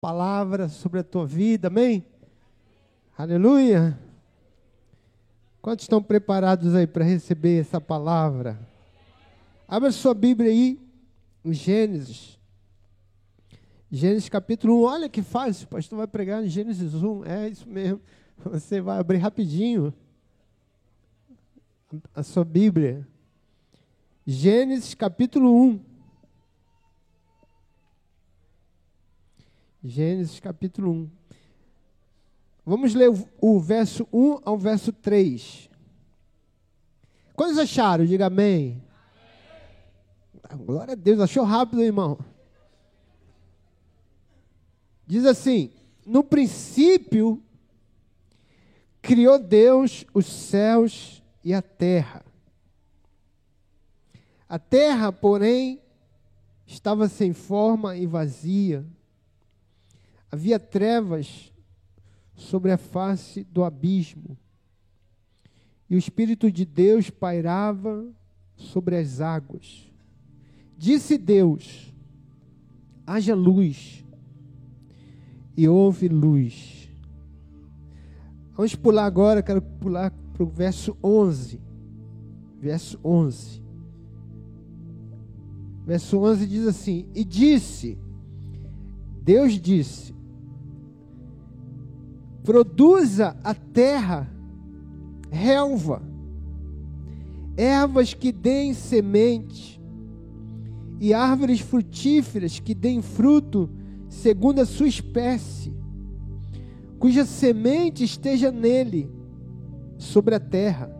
palavra sobre a tua vida, amém? Aleluia. Quantos estão preparados aí para receber essa palavra? Abra sua Bíblia aí, em Gênesis. Gênesis capítulo 1. Olha que fácil, o pastor vai pregar em Gênesis 1. É isso mesmo. Você vai abrir rapidinho a sua Bíblia. Gênesis capítulo 1. Gênesis capítulo 1. Vamos ler o, verso 1 ao verso 3. Quantos acharam? Diga amém. amém. Glória a Deus, achou rápido, irmão. Diz assim: No princípio, criou Deus os céus e a terra. A terra, porém, estava sem forma e vazia. Havia trevas sobre a face do abismo. E o Espírito de Deus pairava sobre as águas. Disse Deus: haja luz. E houve luz. Vamos pular agora, quero pular para o verso 11. Verso 11. Verso 11 diz assim: E disse, Deus disse: Produza a terra relva, ervas que deem semente, e árvores frutíferas que deem fruto segundo a sua espécie, cuja semente esteja nele, sobre a terra.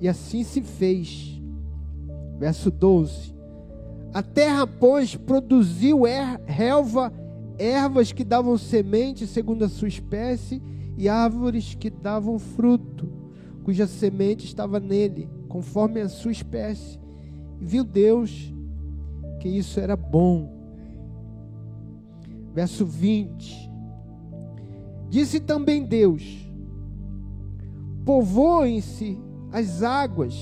E assim se fez. Verso 12. A terra, pois, produziu er, relva, ervas que davam semente segundo a sua espécie, e árvores que davam fruto, cuja semente estava nele, conforme a sua espécie. E viu Deus que isso era bom. Verso 20. Disse também Deus: Povoem-se as águas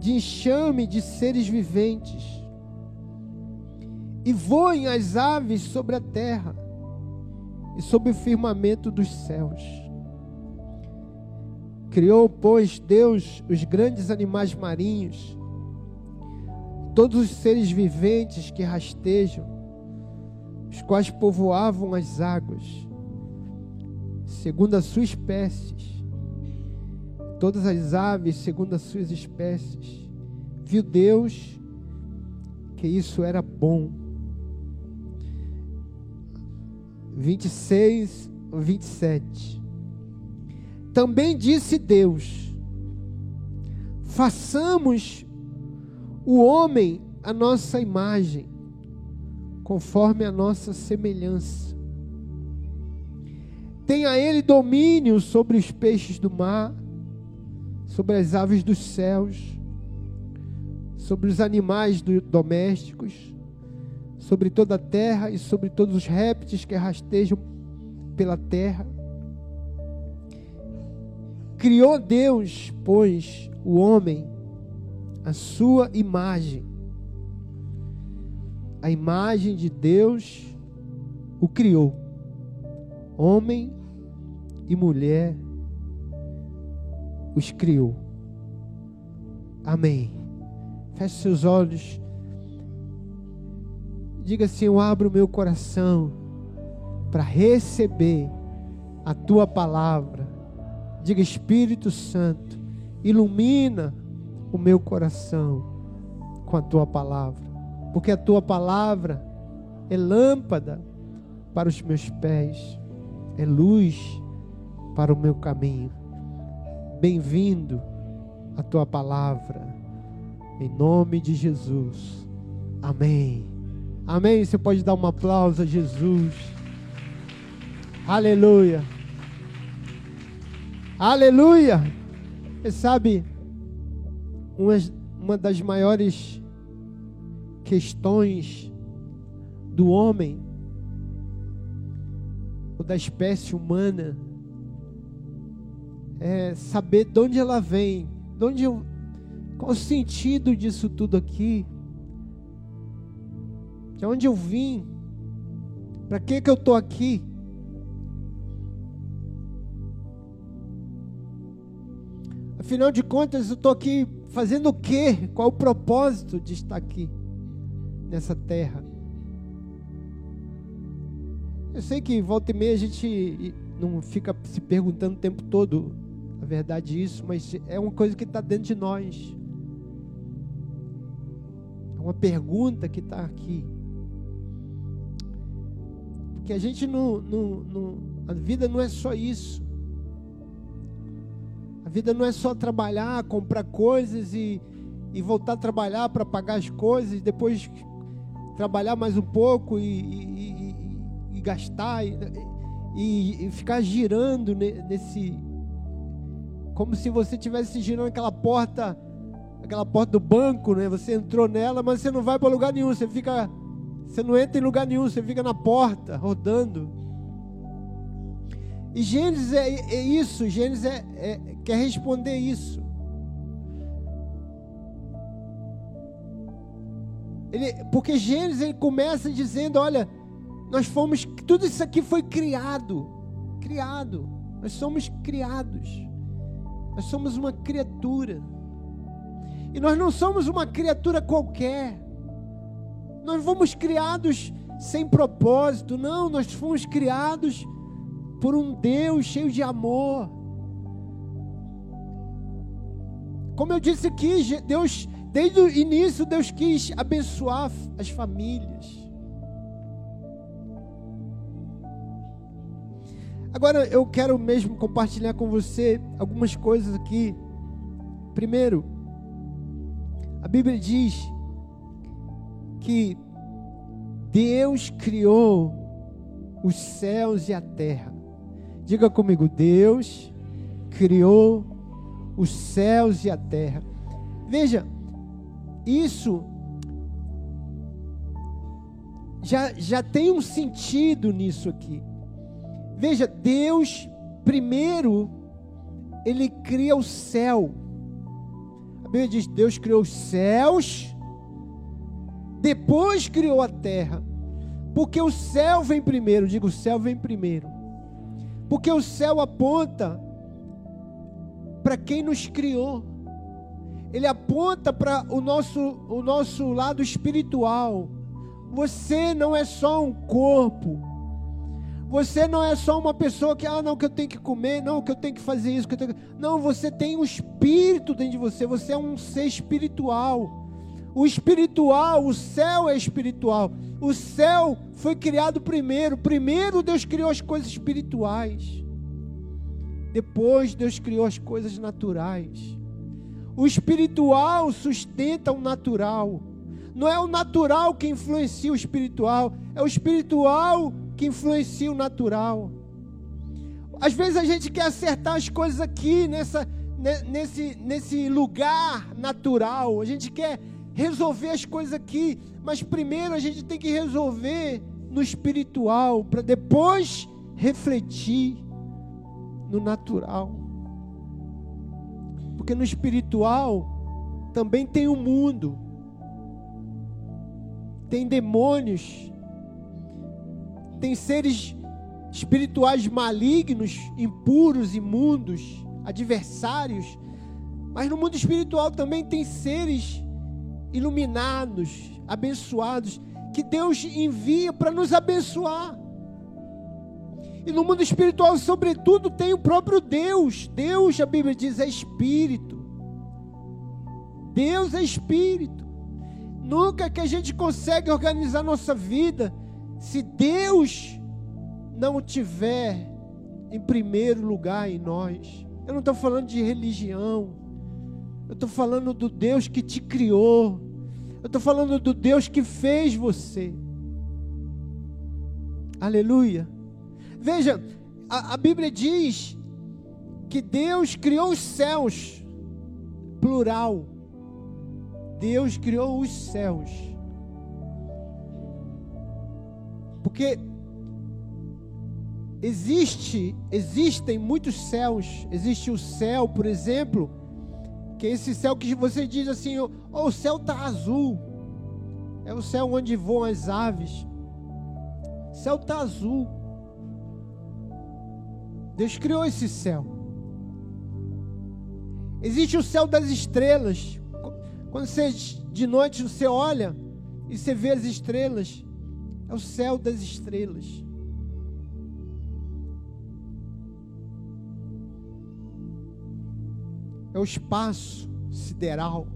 de enxame de seres viventes, e voem as aves sobre a terra e sobre o firmamento dos céus. Criou, pois, Deus os grandes animais marinhos, todos os seres viventes que rastejam, os quais povoavam as águas, segundo as suas espécies todas as aves segundo as suas espécies. Viu Deus que isso era bom. 26, 27. Também disse Deus: façamos o homem a nossa imagem, conforme a nossa semelhança. Tenha ele domínio sobre os peixes do mar sobre as aves dos céus, sobre os animais do, domésticos, sobre toda a terra e sobre todos os répteis que rastejam pela terra. Criou Deus, pois, o homem, a sua imagem. A imagem de Deus o criou. Homem e mulher os criou. Amém. Feche seus olhos. Diga assim: Eu abro o meu coração para receber a tua palavra. Diga, Espírito Santo, ilumina o meu coração com a tua palavra, porque a tua palavra é lâmpada para os meus pés, é luz para o meu caminho. Bem-vindo a tua palavra, em nome de Jesus. Amém. Amém. Você pode dar um aplauso a Jesus. Aleluia. Aleluia. Você sabe, uma, uma das maiores questões do homem, ou da espécie humana, é, saber de onde ela vem, de onde eu, qual o sentido disso tudo aqui, de onde eu vim, Para que, que eu estou aqui? Afinal de contas, eu estou aqui fazendo o quê? Qual o propósito de estar aqui, nessa terra? Eu sei que volta e meia a gente não fica se perguntando o tempo todo, a verdade isso, mas é uma coisa que está dentro de nós. É uma pergunta que está aqui. Porque a gente não, não, não. A vida não é só isso. A vida não é só trabalhar, comprar coisas e, e voltar a trabalhar para pagar as coisas, depois trabalhar mais um pouco e, e, e gastar e, ficar girando nesse. Como se você estivesse girando aquela porta, aquela porta do banco, né? Você entrou nela, mas você não vai para lugar nenhum, você fica. Você não entra em lugar nenhum, você fica na porta, rodando. E Gênesis é, é isso, Gênesis é, é, quer responder isso. Ele, porque Gênesis ele começa dizendo: olha, nós fomos, tudo isso aqui foi criado, criado. Nós somos criados. Nós somos uma criatura. E nós não somos uma criatura qualquer. Nós fomos criados sem propósito, não, nós fomos criados por um Deus cheio de amor. Como eu disse aqui, Deus, desde o início, Deus quis abençoar as famílias. Agora eu quero mesmo compartilhar com você algumas coisas aqui. Primeiro, a Bíblia diz que Deus criou os céus e a terra. Diga comigo, Deus criou os céus e a terra. Veja, isso já, já tem um sentido nisso aqui. Veja, Deus, primeiro, Ele cria o céu. A Bíblia diz: Deus criou os céus, depois criou a terra. Porque o céu vem primeiro, digo, o céu vem primeiro. Porque o céu aponta para quem nos criou. Ele aponta para o nosso, o nosso lado espiritual. Você não é só um corpo. Você não é só uma pessoa que, ah, não, que eu tenho que comer, não, que eu tenho que fazer isso, que eu tenho que... Não, você tem um espírito dentro de você, você é um ser espiritual. O espiritual, o céu é espiritual. O céu foi criado primeiro. Primeiro Deus criou as coisas espirituais. Depois Deus criou as coisas naturais. O espiritual sustenta o natural. Não é o natural que influencia o espiritual, é o espiritual que influencia o natural. Às vezes a gente quer acertar as coisas aqui nessa, nesse, nesse lugar natural. A gente quer resolver as coisas aqui, mas primeiro a gente tem que resolver no espiritual, para depois refletir no natural. Porque no espiritual também tem o um mundo, tem demônios, tem seres espirituais malignos, impuros, imundos, adversários, mas no mundo espiritual também tem seres iluminados, abençoados, que Deus envia para nos abençoar. E no mundo espiritual, sobretudo, tem o próprio Deus. Deus, a Bíblia diz, é espírito. Deus é espírito. Nunca que a gente consegue organizar nossa vida se Deus não tiver em primeiro lugar em nós. Eu não estou falando de religião. Eu estou falando do Deus que te criou. Eu estou falando do Deus que fez você. Aleluia. Veja, a, a Bíblia diz que Deus criou os céus, plural. Deus criou os céus. Porque existe, existem muitos céus. Existe o céu, por exemplo, que esse céu que você diz assim, oh, o céu está azul. É o céu onde voam as aves. O céu está azul. Deus criou esse céu. Existe o céu das estrelas. Quando você de noite você olha e você vê as estrelas, é o céu das estrelas. É o espaço sideral.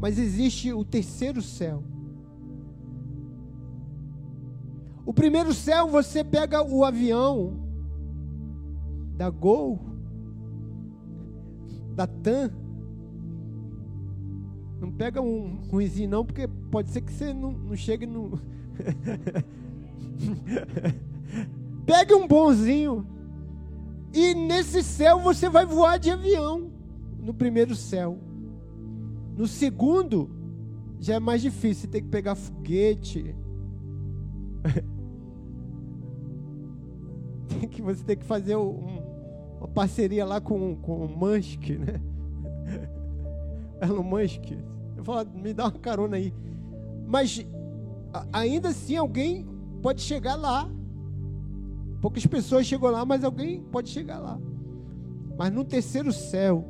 Mas existe o terceiro céu. O primeiro céu você pega o avião da Gol, da TAM. Não pega um ruizinho não, porque pode ser que você não, não chegue no. Pegue um bonzinho. E nesse céu você vai voar de avião. No primeiro céu. No segundo, já é mais difícil. Tem que pegar foguete. tem que, você tem que fazer um, uma parceria lá com, com o Musk, né? Elon Musk. Eu falo, me dá uma carona aí. Mas ainda assim alguém pode chegar lá. Poucas pessoas chegam lá, mas alguém pode chegar lá. Mas no terceiro céu,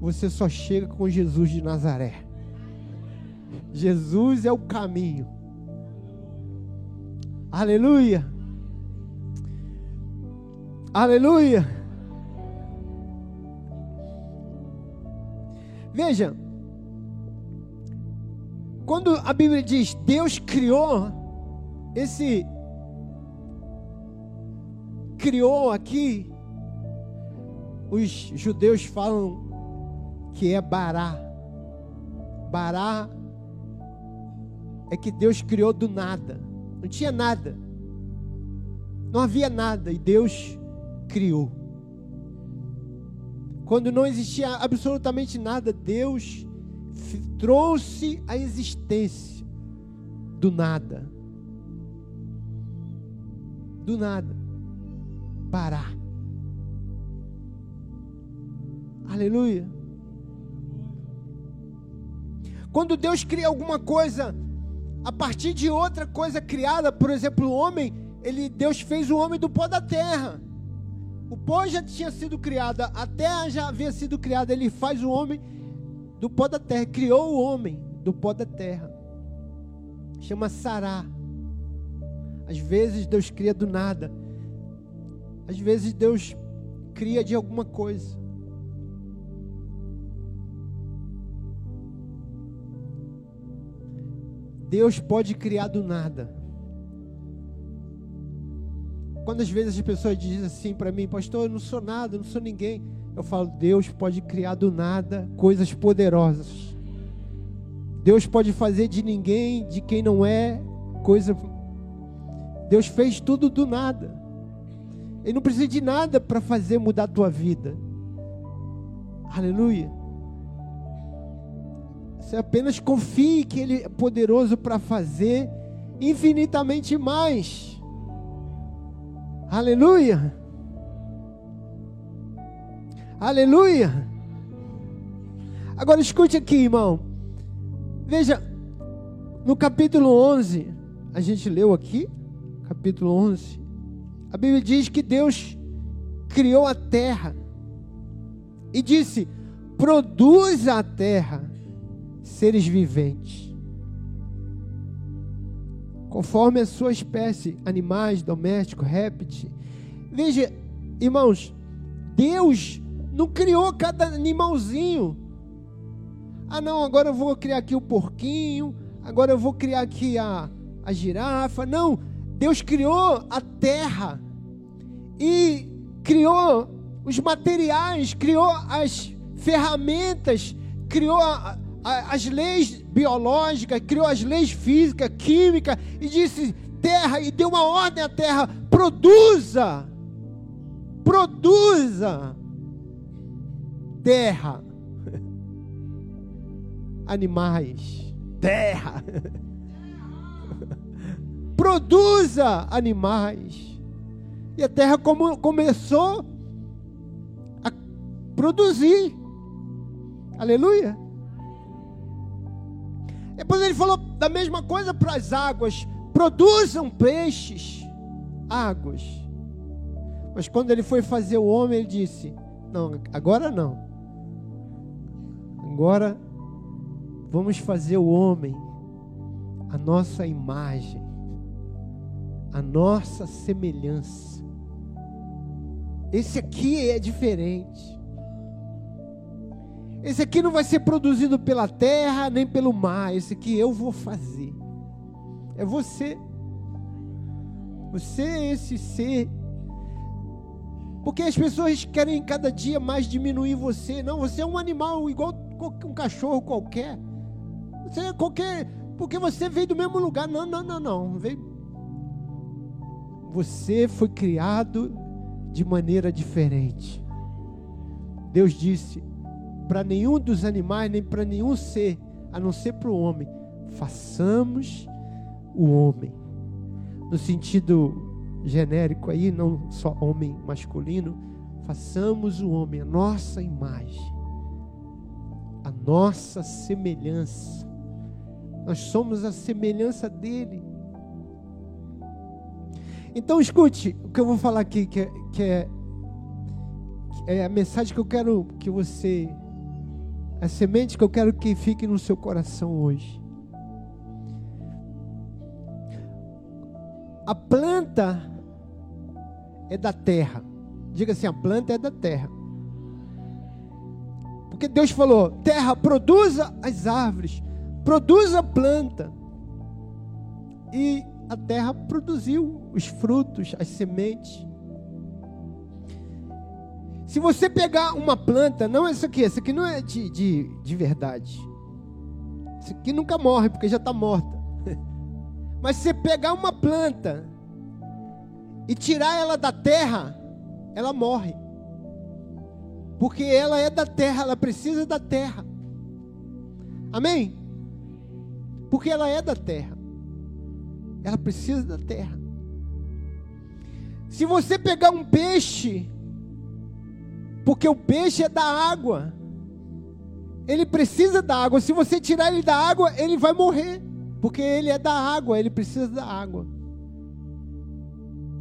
você só chega com Jesus de Nazaré. Jesus é o caminho. Aleluia. Aleluia. Veja, quando a Bíblia diz Deus criou esse criou aqui, os judeus falam que é Bará. Bará é que Deus criou do nada. Não tinha nada. Não havia nada e Deus criou. Quando não existia absolutamente nada, Deus trouxe a existência do nada. Do nada. Parar. Aleluia. Quando Deus cria alguma coisa a partir de outra coisa criada, por exemplo, o homem, ele Deus fez o homem do pó da terra. O pó já tinha sido criado, a terra já havia sido criada, ele faz o homem do pó da terra, criou o homem do pó da terra. Chama Sará. Às vezes Deus cria do nada. Às vezes Deus cria de alguma coisa. Deus pode criar do nada. Quando às vezes as pessoas dizem assim para mim, pastor, eu não sou nada, eu não sou ninguém. Eu falo, Deus pode criar do nada coisas poderosas. Deus pode fazer de ninguém, de quem não é, coisa. Deus fez tudo do nada. Ele não precisa de nada para fazer mudar a tua vida. Aleluia. Você apenas confie que Ele é poderoso para fazer infinitamente mais. Aleluia. Aleluia. Agora escute aqui, irmão. Veja, no capítulo 11, a gente leu aqui, capítulo 11, a Bíblia diz que Deus criou a terra e disse: produz a terra seres viventes, conforme a sua espécie, animais, domésticos, répteis. Veja, irmãos, Deus não criou cada animalzinho. Ah, não, agora eu vou criar aqui o porquinho, agora eu vou criar aqui a, a girafa. Não, Deus criou a terra e criou os materiais, criou as ferramentas, criou a, as leis biológicas, criou as leis físicas, químicas, e disse: terra, e deu uma ordem à terra: produza, produza terra, animais, terra, produza animais. E a terra como, começou a produzir. Aleluia. Depois ele falou: Da mesma coisa para as águas, produzam peixes, águas. Mas quando ele foi fazer o homem, ele disse: Não, agora não. Agora vamos fazer o homem a nossa imagem, a nossa semelhança. Esse aqui é diferente. Esse aqui não vai ser produzido pela terra nem pelo mar. Esse aqui eu vou fazer. É você. Você é esse ser. Porque as pessoas querem cada dia mais diminuir você. Não, você é um animal igual um cachorro qualquer. Você é qualquer. Porque você veio do mesmo lugar. Não, não, não, não. Veio... Você foi criado de maneira diferente. Deus disse: para nenhum dos animais, nem para nenhum ser, a não ser para o homem. Façamos o homem. No sentido genérico aí, não só homem masculino, façamos o homem a nossa imagem, a nossa semelhança. Nós somos a semelhança dele. Então escute o que eu vou falar aqui, que é, que é, é a mensagem que eu quero que você a semente que eu quero que fique no seu coração hoje. A planta é da terra. Diga assim: a planta é da terra. Porque Deus falou: terra, produza as árvores, produza a planta. E a terra produziu os frutos, as sementes. Se você pegar uma planta, não é isso aqui, essa aqui não é de, de, de verdade. Isso aqui nunca morre, porque já está morta. Mas se você pegar uma planta e tirar ela da terra, ela morre. Porque ela é da terra, ela precisa da terra. Amém? Porque ela é da terra. Ela precisa da terra. Se você pegar um peixe porque o peixe é da água. Ele precisa da água. Se você tirar ele da água, ele vai morrer. Porque ele é da água, ele precisa da água.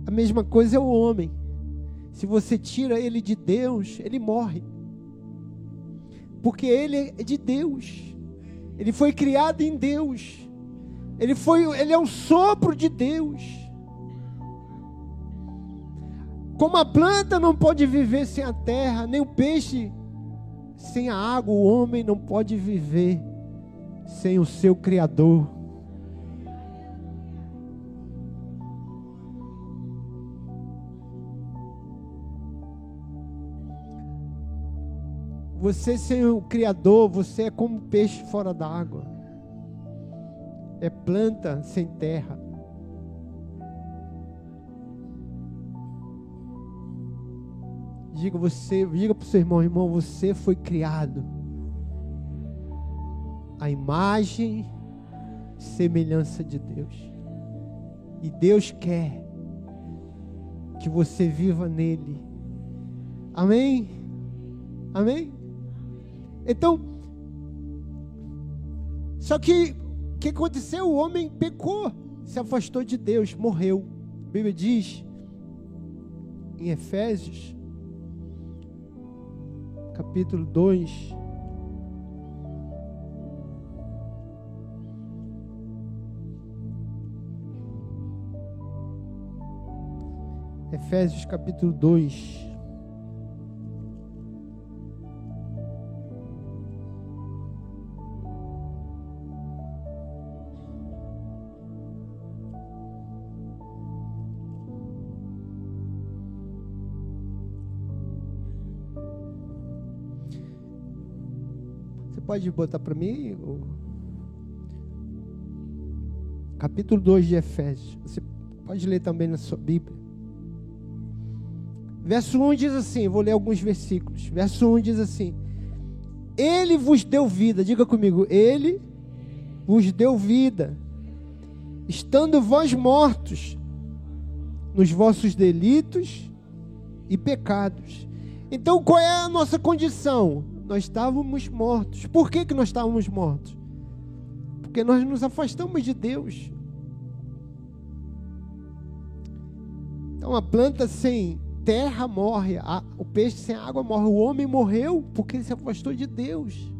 A mesma coisa é o homem. Se você tira ele de Deus, ele morre. Porque ele é de Deus. Ele foi criado em Deus. Ele foi, ele é um sopro de Deus. Como a planta não pode viver sem a terra, nem o peixe sem a água, o homem não pode viver sem o seu Criador. Você sem o Criador, você é como peixe fora da água. É planta sem terra. Diga você, diga para o seu irmão, irmão, você foi criado a imagem e semelhança de Deus. E Deus quer que você viva nele. Amém? Amém? Então, só que o que aconteceu? O homem pecou, se afastou de Deus, morreu. A Bíblia diz em Efésios capítulo 2. Efésios capítulo 2. Pode botar para mim? O... Capítulo 2 de Efésios. Você pode ler também na sua Bíblia. Verso 1 diz assim: vou ler alguns versículos. Verso 1 diz assim: Ele vos deu vida. Diga comigo, Ele vos deu vida, estando vós mortos nos vossos delitos e pecados. Então, qual é a nossa condição? Nós estávamos mortos. Por que, que nós estávamos mortos? Porque nós nos afastamos de Deus. Então a planta sem terra morre, a, o peixe sem água morre, o homem morreu porque ele se afastou de Deus.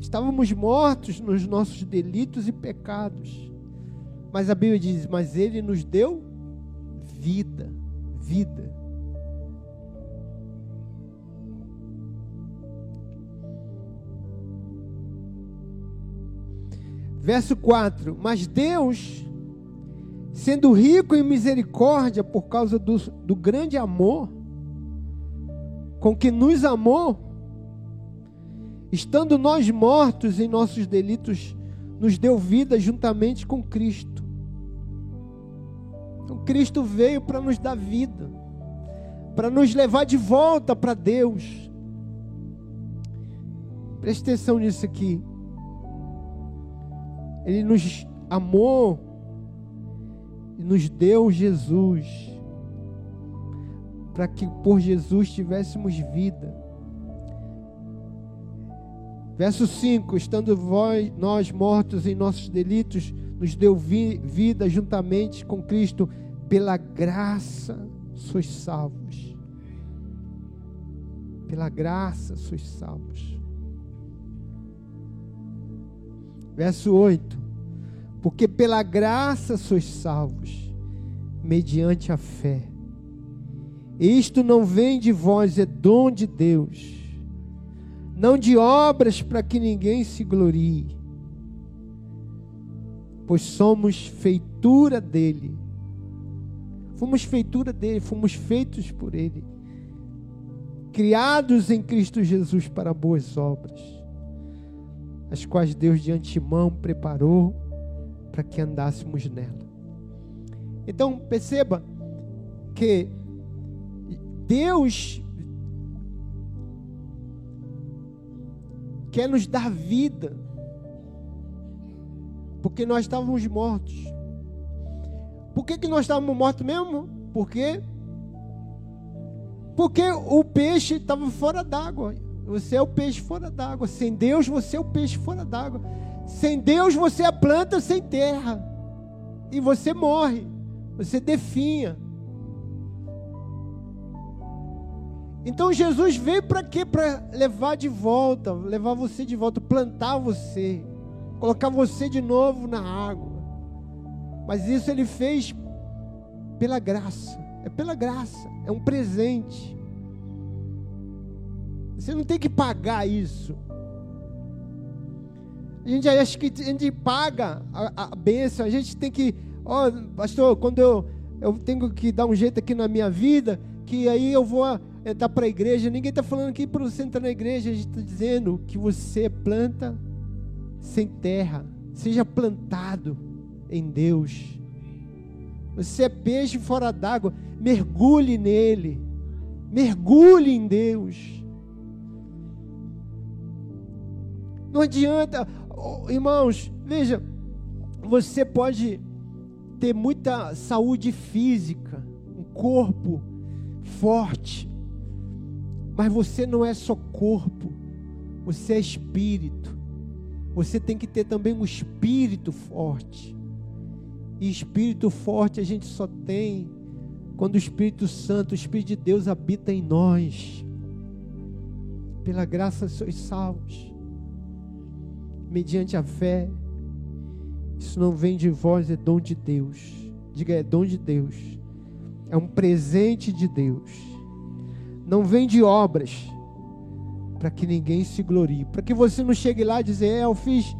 Estávamos mortos nos nossos delitos e pecados. Mas a Bíblia diz: Mas Ele nos deu vida, vida. Verso 4: Mas Deus, sendo rico em misericórdia por causa do, do grande amor com que nos amou, estando nós mortos em nossos delitos, nos deu vida juntamente com Cristo. Então, Cristo veio para nos dar vida, para nos levar de volta para Deus. Preste atenção nisso aqui. Ele nos amou e nos deu Jesus, para que por Jesus tivéssemos vida. Verso 5: Estando vós, nós mortos em nossos delitos, nos deu vi, vida juntamente com Cristo, pela graça sois salvos. Pela graça sois salvos. Verso 8: Porque pela graça sois salvos, mediante a fé. Isto não vem de vós, é dom de Deus, não de obras para que ninguém se glorie, pois somos feitura dele. Fomos feitura dele, fomos feitos por ele, criados em Cristo Jesus para boas obras as quais Deus de antemão preparou para que andássemos nela. Então, perceba que Deus quer nos dar vida, porque nós estávamos mortos. Por que, que nós estávamos mortos mesmo? Porque porque o peixe estava fora d'água. Você é o peixe fora d'água. Sem Deus, você é o peixe fora d'água. Sem Deus, você é a planta sem terra. E você morre. Você definha. Então Jesus veio para quê? Para levar de volta, levar você de volta, plantar você, colocar você de novo na água. Mas isso ele fez pela graça. É pela graça, é um presente. Você não tem que pagar isso. A gente acha que a gente paga a, a bênção, a gente tem que, ó, oh, pastor, quando eu, eu tenho que dar um jeito aqui na minha vida, que aí eu vou entrar para a igreja. Ninguém está falando aqui para você entrar na igreja, a gente está dizendo que você planta sem terra, seja plantado em Deus. Você é peixe fora d'água, mergulhe nele, mergulhe em Deus. Não adianta, irmãos, veja, você pode ter muita saúde física, um corpo forte, mas você não é só corpo, você é espírito. Você tem que ter também um espírito forte. E espírito forte a gente só tem quando o Espírito Santo, o Espírito de Deus habita em nós. Pela graça sois salvos mediante a fé. Isso não vem de vós, é dom de Deus. Diga, é dom de Deus. É um presente de Deus. Não vem de obras, para que ninguém se glorie. Para que você não chegue lá e dizer, é, eu fiz,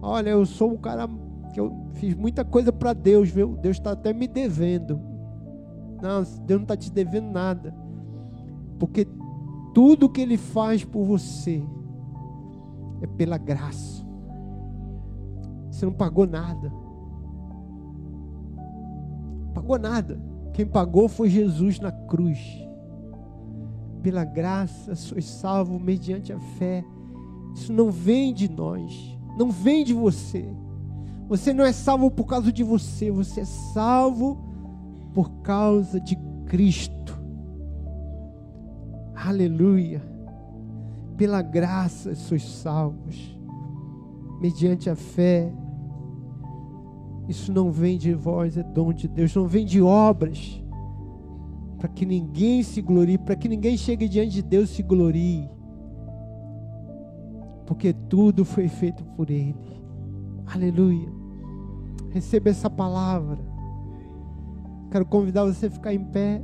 olha, eu sou um cara que eu fiz muita coisa para Deus, viu? Deus está até me devendo. Não, Deus não está te devendo nada. Porque tudo que Ele faz por você é pela graça. Você não pagou nada. Pagou nada. Quem pagou foi Jesus na cruz. Pela graça sois salvo mediante a fé. Isso não vem de nós, não vem de você. Você não é salvo por causa de você, você é salvo por causa de Cristo. Aleluia. Pela graça sois salvos mediante a fé. Isso não vem de vós, é dom de Deus, não vem de obras, para que ninguém se glorie, para que ninguém chegue diante de Deus e se glorie, porque tudo foi feito por Ele. Aleluia. Receba essa palavra. Quero convidar você a ficar em pé.